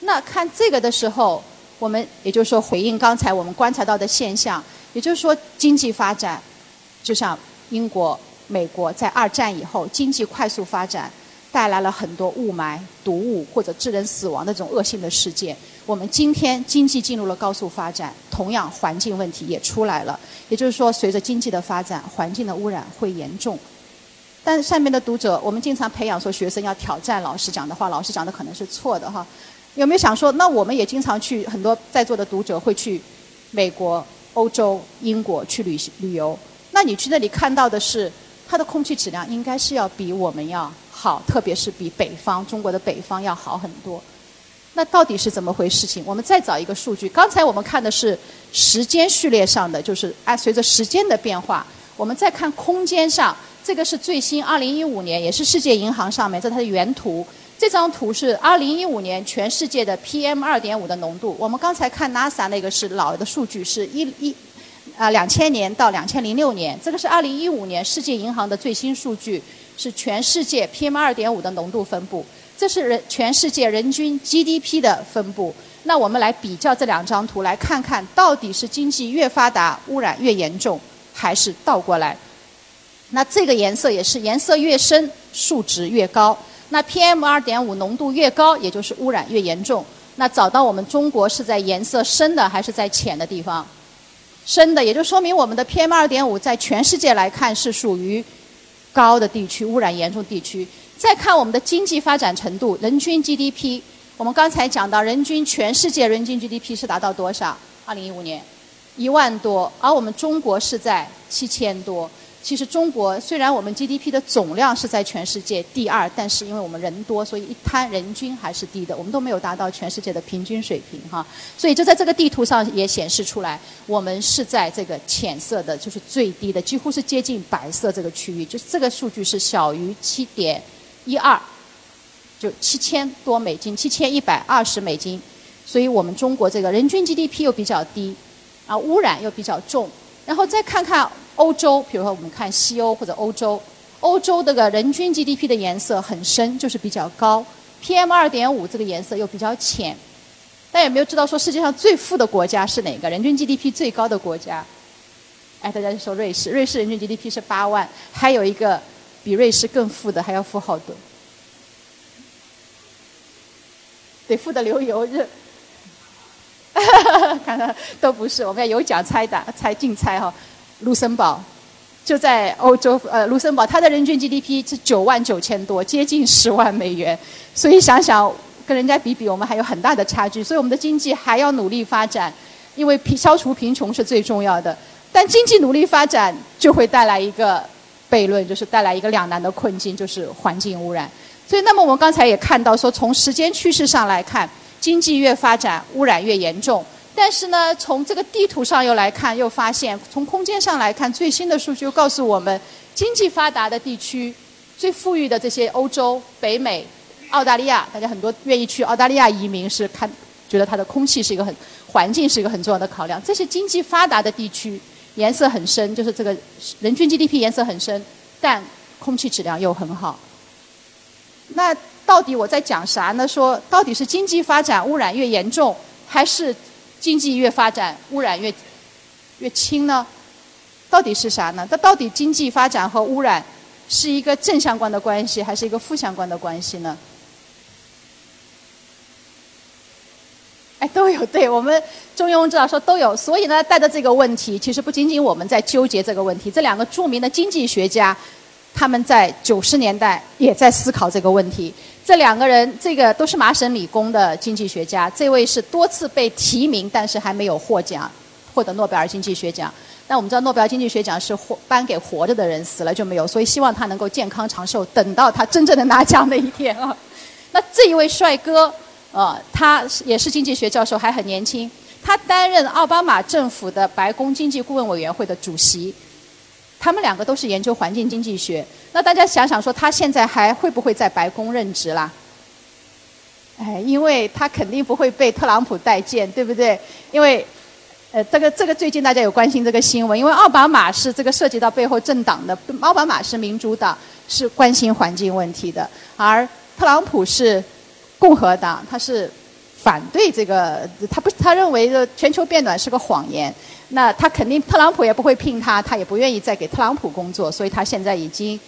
那看这个的时候，我们也就是说回应刚才我们观察到的现象，也就是说经济发展，就像英国、美国在二战以后经济快速发展，带来了很多雾霾、毒物或者致人死亡的这种恶性的事件。我们今天经济进入了高速发展，同样环境问题也出来了。也就是说，随着经济的发展，环境的污染会严重。但上面的读者，我们经常培养说学生要挑战老师讲的话，老师讲的可能是错的哈。有没有想说，那我们也经常去很多在座的读者会去美国、欧洲、英国去旅行旅游？那你去那里看到的是，它的空气质量应该是要比我们要好，特别是比北方中国的北方要好很多。那到底是怎么回事？情我们再找一个数据。刚才我们看的是时间序列上的，就是按随着时间的变化。我们再看空间上，这个是最新2015年，也是世界银行上面，这是它的原图。这张图是2015年全世界的 PM2.5 的浓度。我们刚才看 NASA 那个是老的数据，是一一啊2000年到2006年。这个是2015年世界银行的最新数据，是全世界 PM2.5 的浓度分布。这是人全世界人均 GDP 的分布。那我们来比较这两张图，来看看到底是经济越发达，污染越严重，还是倒过来？那这个颜色也是，颜色越深，数值越高。那 PM2.5 浓度越高，也就是污染越严重。那找到我们中国是在颜色深的还是在浅的地方？深的，也就说明我们的 PM2.5 在全世界来看是属于高的地区，污染严重地区。再看我们的经济发展程度，人均 GDP，我们刚才讲到，人均全世界人均 GDP 是达到多少？二零一五年，一万多，而我们中国是在七千多。其实中国虽然我们 GDP 的总量是在全世界第二，但是因为我们人多，所以一摊人均还是低的，我们都没有达到全世界的平均水平哈。所以就在这个地图上也显示出来，我们是在这个浅色的，就是最低的，几乎是接近白色这个区域，就是这个数据是小于七点一二，就七千多美金，七千一百二十美金。所以我们中国这个人均 GDP 又比较低，啊，污染又比较重。然后再看看。欧洲，比如说我们看西欧或者欧洲，欧洲这个人均 GDP 的颜色很深，就是比较高；PM 二点五这个颜色又比较浅。大家有没有知道说世界上最富的国家是哪个？人均 GDP 最高的国家？哎，大家就说瑞士，瑞士人均 GDP 是八万，还有一个比瑞士更富的，还要富好多，得富的流油日。看看都不是，我们要有奖猜的，猜竞猜哈。卢森堡就在欧洲，呃，卢森堡它的人均 GDP 是九万九千多，接近十万美元。所以想想跟人家比比，我们还有很大的差距。所以我们的经济还要努力发展，因为贫消除贫穷是最重要的。但经济努力发展就会带来一个悖论，就是带来一个两难的困境，就是环境污染。所以，那么我们刚才也看到说，从时间趋势上来看，经济越发展，污染越严重。但是呢，从这个地图上又来看，又发现从空间上来看，最新的数据又告诉我们，经济发达的地区、最富裕的这些欧洲、北美、澳大利亚，大家很多愿意去澳大利亚移民，是看觉得它的空气是一个很环境是一个很重要的考量。这些经济发达的地区，颜色很深，就是这个人均 GDP 颜色很深，但空气质量又很好。那到底我在讲啥呢？说到底是经济发展污染越严重，还是？经济越发展，污染越越轻呢？到底是啥呢？它到底经济发展和污染是一个正相关的关系，还是一个负相关的关系呢？哎，都有。对我们中庸之道说都有。所以呢，带着这个问题，其实不仅仅我们在纠结这个问题，这两个著名的经济学家，他们在九十年代也在思考这个问题。这两个人，这个都是麻省理工的经济学家。这位是多次被提名，但是还没有获奖，获得诺贝尔经济学奖。那我们知道，诺贝尔经济学奖是颁给活着的人，死了就没有。所以希望他能够健康长寿，等到他真正的拿奖那一天啊。那这一位帅哥，呃，他也是经济学教授，还很年轻。他担任奥巴马政府的白宫经济顾问委员会的主席。他们两个都是研究环境经济学。那大家想想说，他现在还会不会在白宫任职啦？哎，因为他肯定不会被特朗普待见，对不对？因为，呃，这个这个最近大家有关心这个新闻，因为奥巴马是这个涉及到背后政党的，奥巴马是民主党，是关心环境问题的，而特朗普是共和党，他是反对这个，他不，他认为的全球变暖是个谎言。那他肯定特朗普也不会聘他，他也不愿意再给特朗普工作，所以他现在已经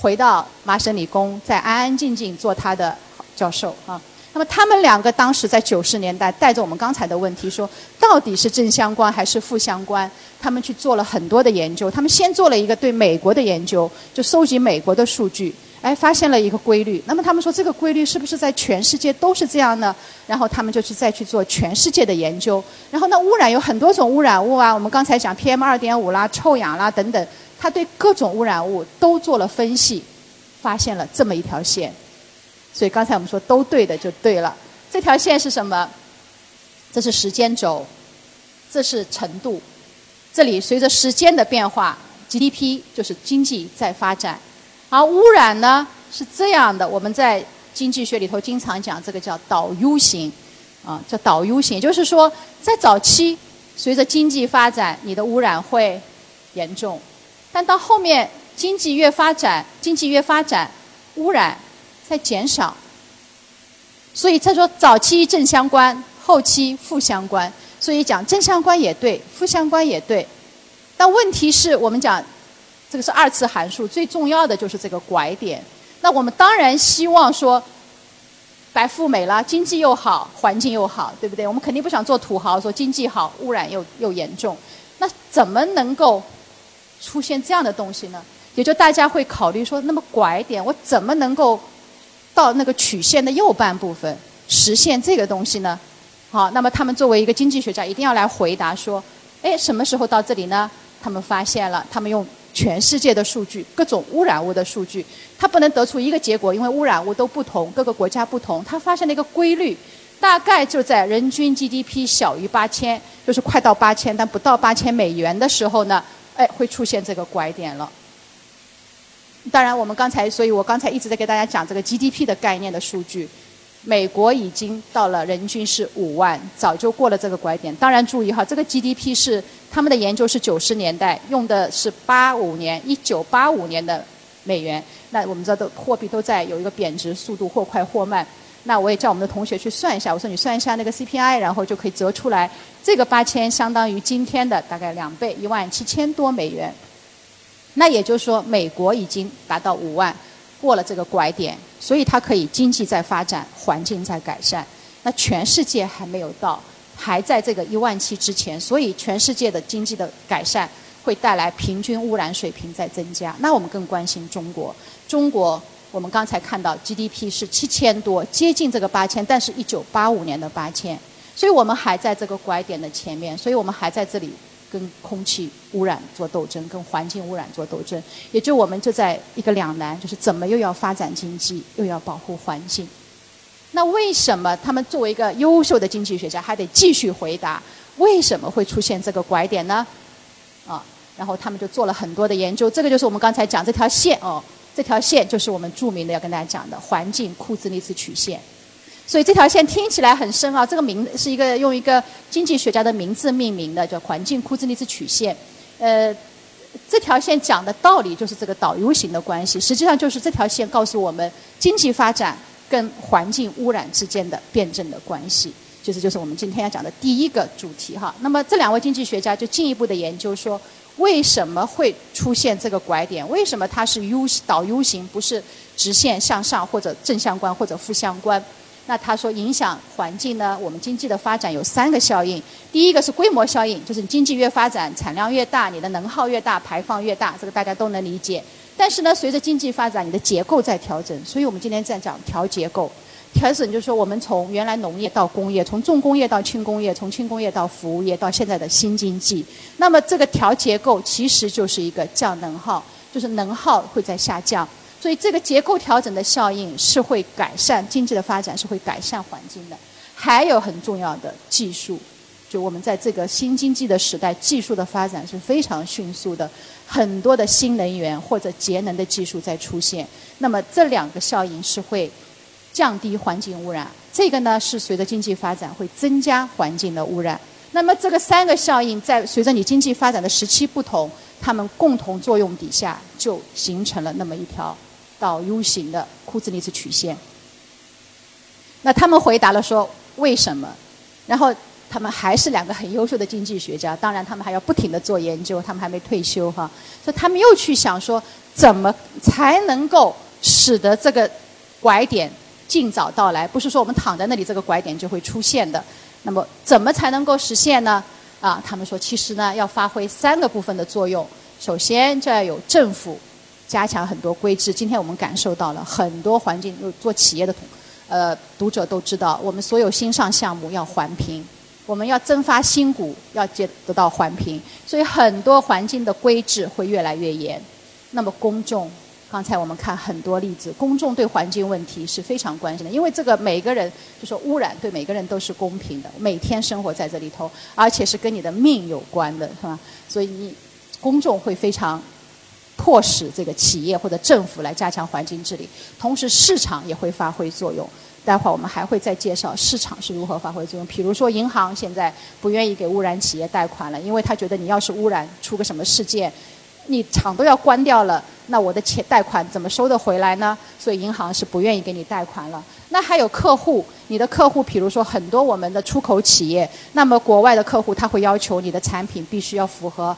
回到麻省理工，在安安静静做他的教授啊。那么他们两个当时在九十年代带着我们刚才的问题说，到底是正相关还是负相关？他们去做了很多的研究。他们先做了一个对美国的研究，就收集美国的数据，哎，发现了一个规律。那么他们说这个规律是不是在全世界都是这样呢？然后他们就去再去做全世界的研究。然后那污染有很多种污染物啊，我们刚才讲 PM 二点五啦、臭氧啦等等，他对各种污染物都做了分析，发现了这么一条线。所以刚才我们说都对的就对了。这条线是什么？这是时间轴，这是程度。这里随着时间的变化，GDP 就是经济在发展。而污染呢是这样的，我们在经济学里头经常讲这个叫导 U 型，啊，叫导 U 型，就是说在早期随着经济发展，你的污染会严重，但到后面经济越发展，经济越发展，污染。在减少，所以他说早期正相关，后期负相关。所以讲正相关也对，负相关也对。但问题是我们讲这个是二次函数，最重要的就是这个拐点。那我们当然希望说白富美了，经济又好，环境又好，对不对？我们肯定不想做土豪，说经济好，污染又又严重。那怎么能够出现这样的东西呢？也就大家会考虑说，那么拐点我怎么能够？到那个曲线的右半部分实现这个东西呢？好，那么他们作为一个经济学家，一定要来回答说：哎，什么时候到这里呢？他们发现了，他们用全世界的数据，各种污染物的数据，他不能得出一个结果，因为污染物都不同，各个国家不同。他发现了一个规律，大概就在人均 GDP 小于八千，就是快到八千，但不到八千美元的时候呢，哎，会出现这个拐点了。当然，我们刚才，所以我刚才一直在给大家讲这个 GDP 的概念的数据。美国已经到了人均是五万，早就过了这个拐点。当然，注意哈，这个 GDP 是他们的研究是九十年代用的是八五年一九八五年的美元。那我们知道，都货币都在有一个贬值速度，或快或慢。那我也叫我们的同学去算一下，我说你算一下那个 CPI，然后就可以折出来，这个八千相当于今天的大概两倍，一万七千多美元。那也就是说，美国已经达到五万，过了这个拐点，所以它可以经济在发展，环境在改善。那全世界还没有到，还在这个一万七之前，所以全世界的经济的改善会带来平均污染水平在增加。那我们更关心中国，中国我们刚才看到 GDP 是七千多，接近这个八千，但是一九八五年的八千，所以我们还在这个拐点的前面，所以我们还在这里。跟空气污染做斗争，跟环境污染做斗争，也就我们就在一个两难，就是怎么又要发展经济，又要保护环境。那为什么他们作为一个优秀的经济学家，还得继续回答为什么会出现这个拐点呢？啊，然后他们就做了很多的研究，这个就是我们刚才讲这条线哦，这条线就是我们著名的要跟大家讲的环境库兹尼茨曲线。所以这条线听起来很深啊，这个名是一个用一个经济学家的名字命名的，叫环境库兹尼茨曲线。呃，这条线讲的道理就是这个导 U 型的关系，实际上就是这条线告诉我们经济发展跟环境污染之间的辩证的关系。就是就是我们今天要讲的第一个主题哈。那么这两位经济学家就进一步的研究说，为什么会出现这个拐点？为什么它是 U 导 U 型，不是直线向上或者正相关或者负相关？那他说影响环境呢？我们经济的发展有三个效应。第一个是规模效应，就是经济越发展，产量越大，你的能耗越大，排放越大，这个大家都能理解。但是呢，随着经济发展，你的结构在调整，所以我们今天在讲调结构。调整就是说，我们从原来农业到工业，从重工业到轻工业，从轻工业到服务业，到现在的新经济。那么这个调结构其实就是一个降能耗，就是能耗会在下降。所以这个结构调整的效应是会改善经济的发展，是会改善环境的。还有很重要的技术，就我们在这个新经济的时代，技术的发展是非常迅速的，很多的新能源或者节能的技术在出现。那么这两个效应是会降低环境污染，这个呢是随着经济发展会增加环境的污染。那么这个三个效应在随着你经济发展的时期不同，它们共同作用底下，就形成了那么一条。到 U 型的库兹尼茨曲线，那他们回答了说，为什么？然后他们还是两个很优秀的经济学家，当然他们还要不停的做研究，他们还没退休哈，所以他们又去想说，怎么才能够使得这个拐点尽早到来？不是说我们躺在那里，这个拐点就会出现的。那么怎么才能够实现呢？啊，他们说其实呢要发挥三个部分的作用。首先就要有政府加强很多规制。今天我们感受到了很多环境，做企业的呃读者都知道，我们所有新上项目要环评，我们要增发新股要接得到环评，所以很多环境的规制会越来越严。那么公众。刚才我们看很多例子，公众对环境问题是非常关心的，因为这个每个人就说污染对每个人都是公平的，每天生活在这里头，而且是跟你的命有关的，是吧？所以你公众会非常迫使这个企业或者政府来加强环境治理，同时市场也会发挥作用。待会儿我们还会再介绍市场是如何发挥作用。比如说银行现在不愿意给污染企业贷款了，因为他觉得你要是污染出个什么事件。你厂都要关掉了，那我的钱贷款怎么收得回来呢？所以银行是不愿意给你贷款了。那还有客户，你的客户，比如说很多我们的出口企业，那么国外的客户他会要求你的产品必须要符合。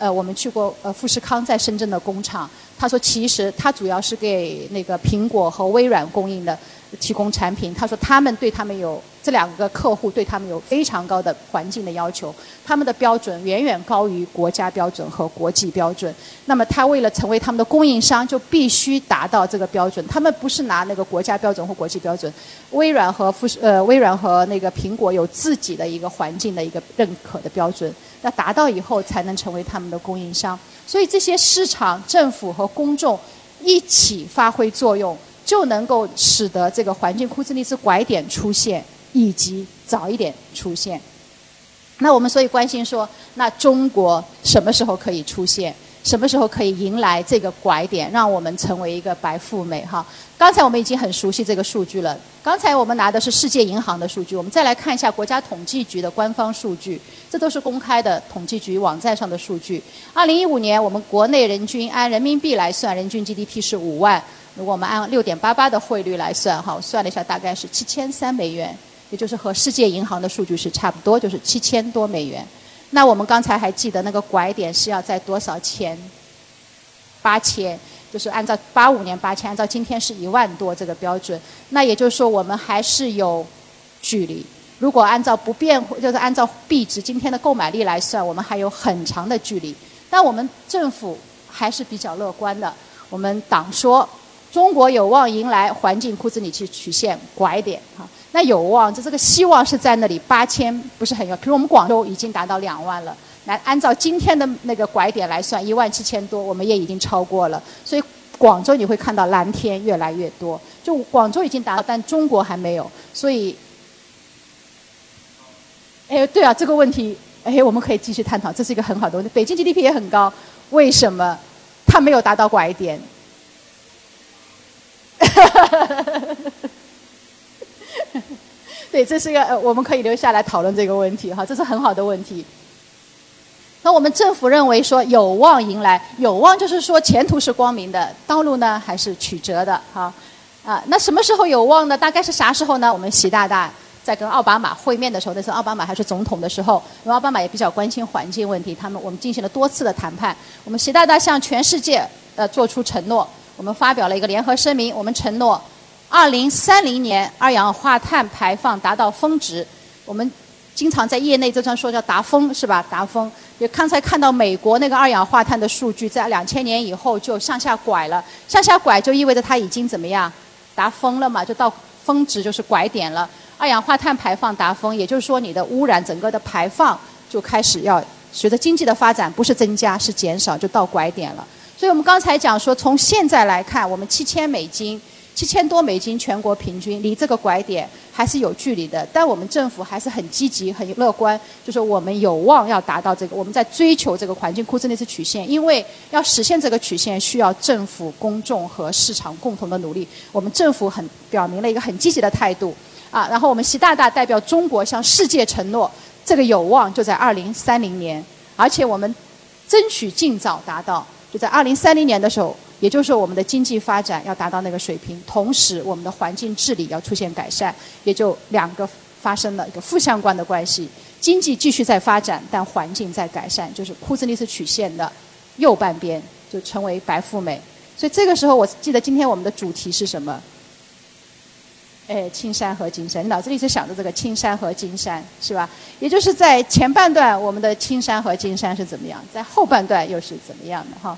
呃，我们去过呃富士康在深圳的工厂，他说其实他主要是给那个苹果和微软供应的。提供产品，他说他们对他们有这两个客户对他们有非常高的环境的要求，他们的标准远远高于国家标准和国际标准。那么他为了成为他们的供应商，就必须达到这个标准。他们不是拿那个国家标准或国际标准，微软和富士呃微软和那个苹果有自己的一个环境的一个认可的标准，那达到以后才能成为他们的供应商。所以这些市场、政府和公众一起发挥作用。就能够使得这个环境库兹尼茨拐点出现，以及早一点出现。那我们所以关心说，那中国什么时候可以出现？什么时候可以迎来这个拐点，让我们成为一个白富美？哈，刚才我们已经很熟悉这个数据了。刚才我们拿的是世界银行的数据，我们再来看一下国家统计局的官方数据，这都是公开的统计局网站上的数据。二零一五年，我们国内人均按人民币来算，人均 GDP 是五万。如果我们按六点八八的汇率来算，哈，算了一下，大概是七千三美元，也就是和世界银行的数据是差不多，就是七千多美元。那我们刚才还记得那个拐点是要在多少钱？八千，就是按照八五年八千，按照今天是一万多这个标准。那也就是说，我们还是有距离。如果按照不变，就是按照币值今天的购买力来算，我们还有很长的距离。但我们政府还是比较乐观的。我们党说。中国有望迎来环境库兹里奇曲线拐点，哈，那有望，就这个希望是在那里。八千不是很远，比如我们广州已经达到两万了，来按照今天的那个拐点来算，一万七千多，我们也已经超过了。所以广州你会看到蓝天越来越多，就广州已经达到，但中国还没有。所以，哎，对啊，这个问题，哎，我们可以继续探讨，这是一个很好的问题。北京 GDP 也很高，为什么它没有达到拐点？对，这是一个呃，我们可以留下来讨论这个问题哈，这是很好的问题。那我们政府认为说有望迎来，有望就是说前途是光明的，道路呢还是曲折的哈啊。那什么时候有望呢？大概是啥时候呢？我们习大大在跟奥巴马会面的时候，那时候奥巴马还是总统的时候，因为奥巴马也比较关心环境问题，他们我们进行了多次的谈判。我们习大大向全世界呃做出承诺。我们发表了一个联合声明，我们承诺，二零三零年二氧化碳排放达到峰值。我们经常在业内经常说叫达峰，是吧？达峰。也刚才看到美国那个二氧化碳的数据，在两千年以后就向下拐了，向下拐就意味着它已经怎么样？达峰了嘛？就到峰值就是拐点了。二氧化碳排放达峰，也就是说你的污染整个的排放就开始要随着经济的发展不是增加是减少，就到拐点了。所以我们刚才讲说，从现在来看，我们七千美金、七千多美金全国平均，离这个拐点还是有距离的。但我们政府还是很积极、很乐观，就是我们有望要达到这个。我们在追求这个环境库兹内斯曲线，因为要实现这个曲线，需要政府、公众和市场共同的努力。我们政府很表明了一个很积极的态度啊。然后我们习大大代表中国向世界承诺，这个有望就在二零三零年，而且我们争取尽早达到。就在二零三零年的时候，也就是说我们的经济发展要达到那个水平，同时我们的环境治理要出现改善，也就两个发生了一个负相关的关系，经济继续在发展，但环境在改善，就是库兹尼茨曲线的右半边就成为白富美。所以这个时候，我记得今天我们的主题是什么？哎，青山和金山，你脑子里是想着这个青山和金山是吧？也就是在前半段，我们的青山和金山是怎么样，在后半段又是怎么样的哈？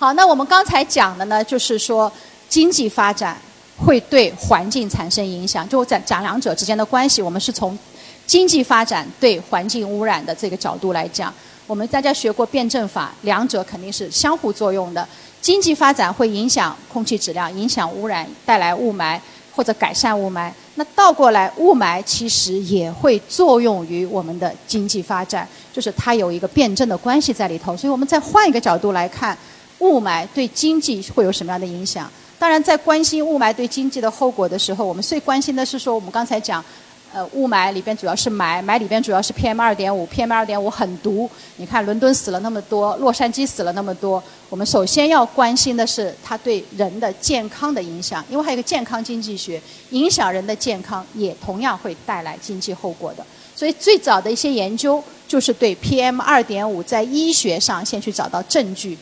好，那我们刚才讲的呢，就是说经济发展会对环境产生影响，就在讲两者之间的关系，我们是从经济发展对环境污染的这个角度来讲。我们大家学过辩证法，两者肯定是相互作用的。经济发展会影响空气质量，影响污染，带来雾霾或者改善雾霾。那倒过来，雾霾其实也会作用于我们的经济发展，就是它有一个辩证的关系在里头。所以我们再换一个角度来看，雾霾对经济会有什么样的影响？当然，在关心雾霾对经济的后果的时候，我们最关心的是说，我们刚才讲。呃，雾霾里边主要是霾，霾里边主要是 PM 二点五，PM 二点五很毒。你看伦敦死了那么多，洛杉矶死了那么多。我们首先要关心的是它对人的健康的影响，因为还有一个健康经济学，影响人的健康也同样会带来经济后果的。所以最早的一些研究就是对 PM 二点五在医学上先去找到证据。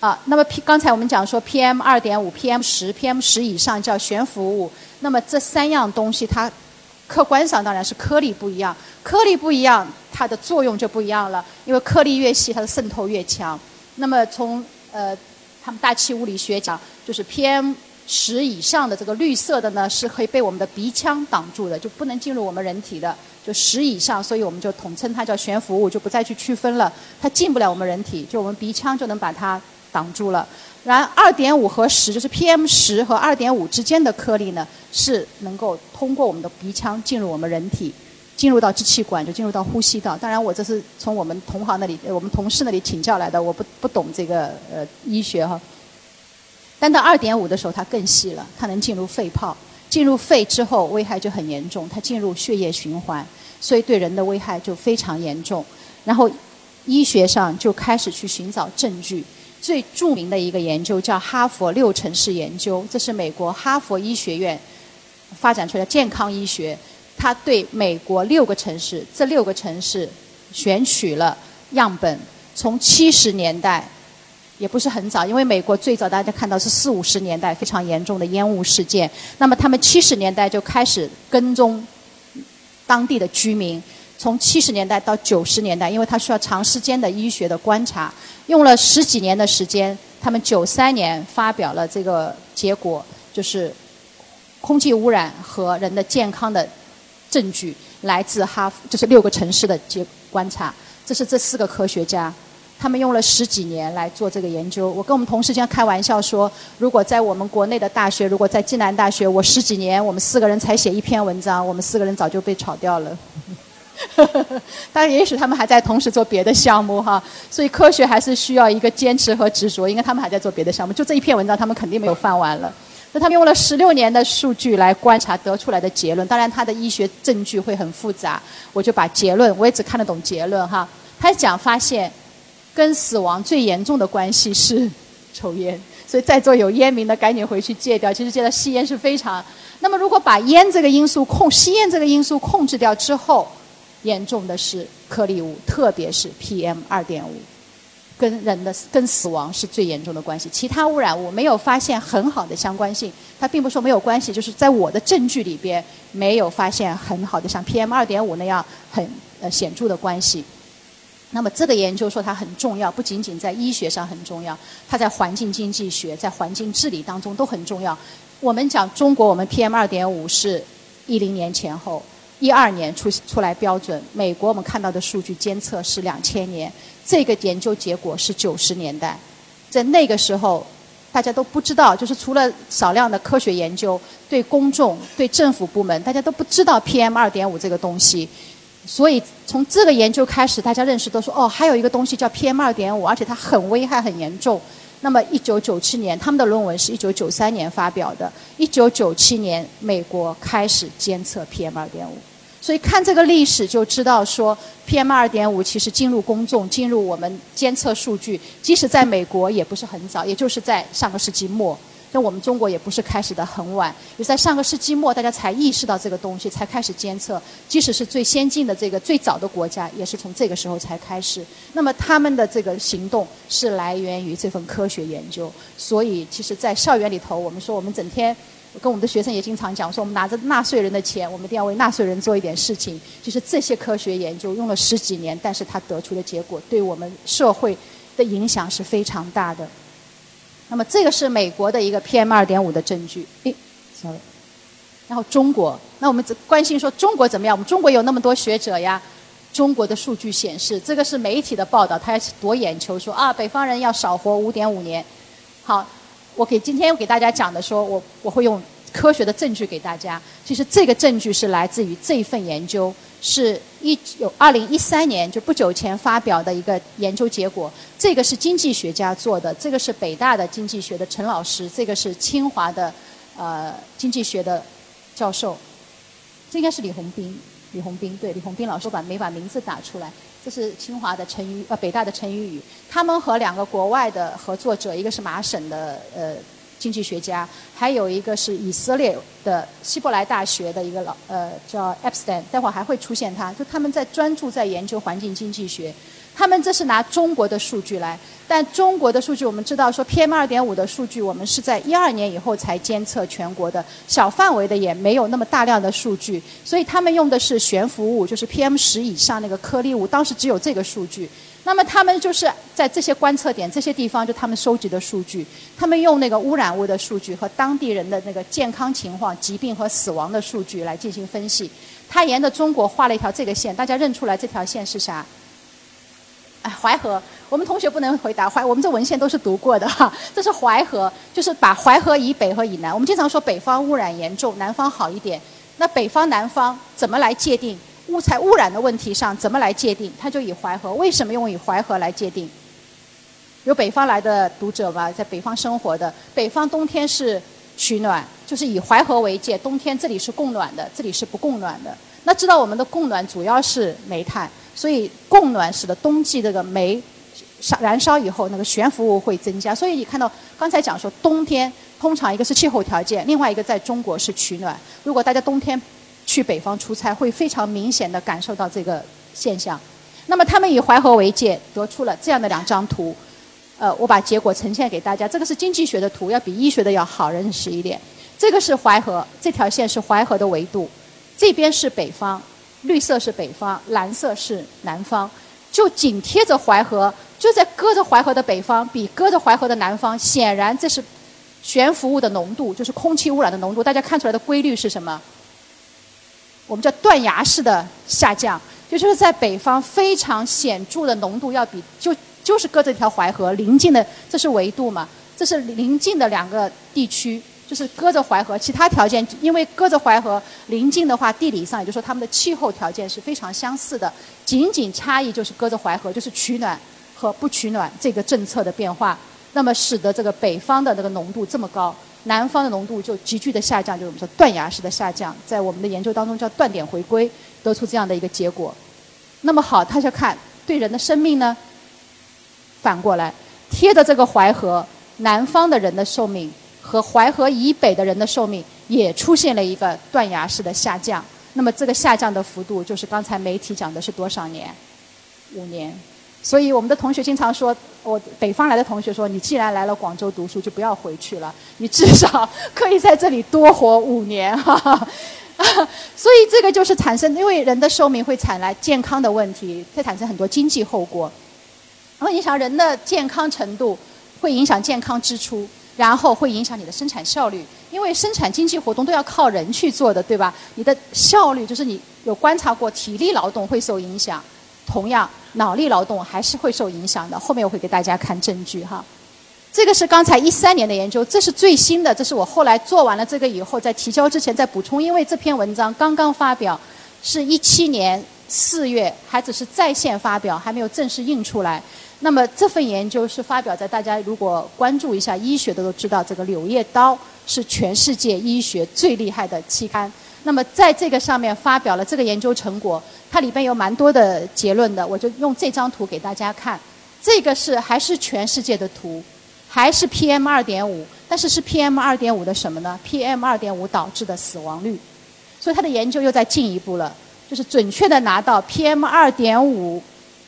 啊，那么 P 刚才我们讲说 PM 二点五、PM 十、PM 十以上叫悬浮物，那么这三样东西它。客观上当然是颗粒不一样，颗粒不一样，它的作用就不一样了。因为颗粒越细，它的渗透越强。那么从呃，他们大气物理学讲，就是 PM 十以上的这个绿色的呢，是可以被我们的鼻腔挡住的，就不能进入我们人体的。就十以上，所以我们就统称它叫悬浮物，就不再去区分了。它进不了我们人体，就我们鼻腔就能把它挡住了。然二点五和十，就是 PM 十和二点五之间的颗粒呢，是能够通过我们的鼻腔进入我们人体，进入到支气管，就进入到呼吸道。当然，我这是从我们同行那里、我们同事那里请教来的，我不不懂这个呃医学哈。但到二点五的时候，它更细了，它能进入肺泡，进入肺之后危害就很严重，它进入血液循环，所以对人的危害就非常严重。然后医学上就开始去寻找证据。最著名的一个研究叫哈佛六城市研究，这是美国哈佛医学院发展出来的健康医学。它对美国六个城市，这六个城市选取了样本，从七十年代，也不是很早，因为美国最早大家看到是四五十年代非常严重的烟雾事件。那么他们七十年代就开始跟踪当地的居民。从七十年代到九十年代，因为它需要长时间的医学的观察，用了十几年的时间，他们九三年发表了这个结果，就是空气污染和人的健康的证据来自哈，就是六个城市的结观察。这是这四个科学家，他们用了十几年来做这个研究。我跟我们同事间开玩笑说，如果在我们国内的大学，如果在暨南大学，我十几年，我们四个人才写一篇文章，我们四个人早就被炒掉了。当然，也许他们还在同时做别的项目哈，所以科学还是需要一个坚持和执着。因为他们还在做别的项目，就这一篇文章，他们肯定没有放完了。那他们用了十六年的数据来观察得出来的结论，当然他的医学证据会很复杂，我就把结论，我也只看得懂结论哈。他讲发现，跟死亡最严重的关系是抽烟，所以在座有烟民的赶紧回去戒掉。其实戒掉吸烟是非常，那么如果把烟这个因素控，吸烟这个因素控制掉之后。严重的是颗粒物，特别是 PM 二点五，跟人的跟死亡是最严重的关系。其他污染物没有发现很好的相关性，它并不说没有关系，就是在我的证据里边没有发现很好的像 PM 二点五那样很呃显著的关系。那么这个研究说它很重要，不仅仅在医学上很重要，它在环境经济学、在环境治理当中都很重要。我们讲中国，我们 PM 二点五是一零年前后。一二年出出来标准，美国我们看到的数据监测是两千年，这个研究结果是九十年代，在那个时候，大家都不知道，就是除了少量的科学研究，对公众、对政府部门，大家都不知道 PM 二点五这个东西，所以从这个研究开始，大家认识都说哦，还有一个东西叫 PM 二点五，而且它很危害、很严重。那么，一九九七年，他们的论文是一九九三年发表的。一九九七年，美国开始监测 PM 二点五，所以看这个历史就知道说，PM 二点五其实进入公众、进入我们监测数据，即使在美国也不是很早，也就是在上个世纪末。像我们中国也不是开始的很晚，也在上个世纪末大家才意识到这个东西，才开始监测。即使是最先进的这个最早的国家，也是从这个时候才开始。那么他们的这个行动是来源于这份科学研究。所以，其实，在校园里头，我们说我们整天。跟我们的学生也经常讲说，我们拿着纳税人的钱，我们一定要为纳税人做一点事情。就是这些科学研究用了十几年，但是它得出的结果对我们社会的影响是非常大的。那么这个是美国的一个 PM 二点五的证据。诶，sorry。然后中国，那我们只关心说中国怎么样？我们中国有那么多学者呀。中国的数据显示，这个是媒体的报道，它要夺眼球，说啊，北方人要少活五点五年。好。我给今天给大家讲的，说我我会用科学的证据给大家。其实这个证据是来自于这一份研究，是一九二零一三年就不久前发表的一个研究结果。这个是经济学家做的，这个是北大的经济学的陈老师，这个是清华的呃经济学的教授，这应该是李红斌。李红斌对李红斌老师把没把名字打出来。这是清华的陈宇呃北大的陈宇宇，他们和两个国外的合作者，一个是麻省的呃经济学家，还有一个是以色列的希伯来大学的一个老呃叫 Epstein，待会儿还会出现他，就他们在专注在研究环境经济学。他们这是拿中国的数据来，但中国的数据我们知道说 PM 二点五的数据，我们是在一二年以后才监测全国的，小范围的也没有那么大量的数据，所以他们用的是悬浮物，就是 PM 十以上那个颗粒物，当时只有这个数据。那么他们就是在这些观测点、这些地方，就他们收集的数据，他们用那个污染物的数据和当地人的那个健康情况、疾病和死亡的数据来进行分析。他沿着中国画了一条这个线，大家认出来这条线是啥？哎淮河，我们同学不能回答淮，我们这文献都是读过的哈。这是淮河，就是把淮河以北和以南。我们经常说北方污染严重，南方好一点。那北方、南方怎么来界定物材污染的问题上怎么来界定？他就以淮河，为什么用以淮河来界定？有北方来的读者吧，在北方生活的，北方冬天是取暖，就是以淮河为界，冬天这里是供暖的，这里是不供暖的。那知道我们的供暖主要是煤炭。所以供暖使得冬季这个煤烧燃烧以后，那个悬浮物会增加。所以你看到刚才讲说，冬天通常一个是气候条件，另外一个在中国是取暖。如果大家冬天去北方出差，会非常明显的感受到这个现象。那么他们以淮河为界，得出了这样的两张图。呃，我把结果呈现给大家。这个是经济学的图，要比医学的要好认识一点。这个是淮河，这条线是淮河的纬度，这边是北方。绿色是北方，蓝色是南方，就紧贴着淮河，就在隔着淮河的北方，比隔着淮河的南方，显然这是悬浮物的浓度，就是空气污染的浓度。大家看出来的规律是什么？我们叫断崖式的下降，也就是在北方非常显著的浓度要比就就是隔着一条淮河临近的，这是纬度嘛？这是临近的两个地区。就是隔着淮河，其他条件因为隔着淮河临近的话，地理上也就是说他们的气候条件是非常相似的，仅仅差异就是隔着淮河就是取暖和不取暖这个政策的变化，那么使得这个北方的那个浓度这么高，南方的浓度就急剧的下降，就是我们说断崖式的下降，在我们的研究当中叫断点回归，得出这样的一个结果。那么好，他就看对人的生命呢，反过来贴着这个淮河，南方的人的寿命。和淮河以北的人的寿命也出现了一个断崖式的下降。那么这个下降的幅度，就是刚才媒体讲的是多少年？五年。所以我们的同学经常说，我北方来的同学说，你既然来了广州读书，就不要回去了，你至少可以在这里多活五年哈。所以这个就是产生，因为人的寿命会产来健康的问题，会产生很多经济后果。然后影响人的健康程度，会影响健康支出。然后会影响你的生产效率，因为生产经济活动都要靠人去做的，对吧？你的效率就是你有观察过，体力劳动会受影响，同样脑力劳动还是会受影响的。后面我会给大家看证据哈。这个是刚才一三年的研究，这是最新的，这是我后来做完了这个以后，在提交之前再补充，因为这篇文章刚刚发表，是一七年四月，还只是在线发表，还没有正式印出来。那么这份研究是发表在大家如果关注一下医学的都知道，这个《柳叶刀》是全世界医学最厉害的期刊。那么在这个上面发表了这个研究成果，它里边有蛮多的结论的，我就用这张图给大家看。这个是还是全世界的图，还是 PM 二点五，但是是 PM 二点五的什么呢？PM 二点五导致的死亡率。所以他的研究又在进一步了，就是准确的拿到 PM 二点五。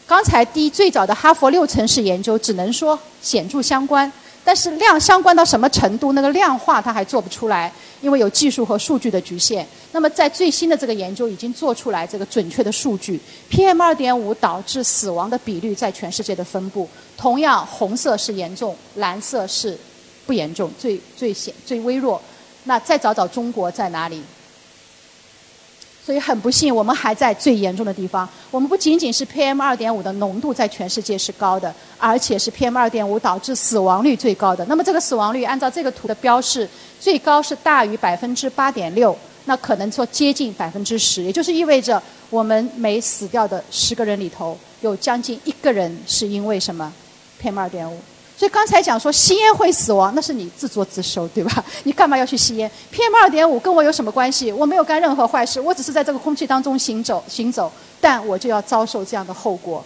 刚才第一最早的哈佛六城市研究只能说显著相关，但是量相关到什么程度，那个量化它还做不出来，因为有技术和数据的局限。那么在最新的这个研究已经做出来这个准确的数据，PM 二点五导致死亡的比率在全世界的分布，同样红色是严重，蓝色是不严重，最最显最微弱。那再找找中国在哪里？所以很不幸，我们还在最严重的地方。我们不仅仅是 PM 二点五的浓度在全世界是高的，而且是 PM 二点五导致死亡率最高的。那么这个死亡率按照这个图的标示，最高是大于百分之八点六，那可能说接近百分之十，也就是意味着我们每死掉的十个人里头，有将近一个人是因为什么 PM 二点五。所以刚才讲说吸烟会死亡，那是你自作自受，对吧？你干嘛要去吸烟？PM 二点五跟我有什么关系？我没有干任何坏事，我只是在这个空气当中行走行走，但我就要遭受这样的后果。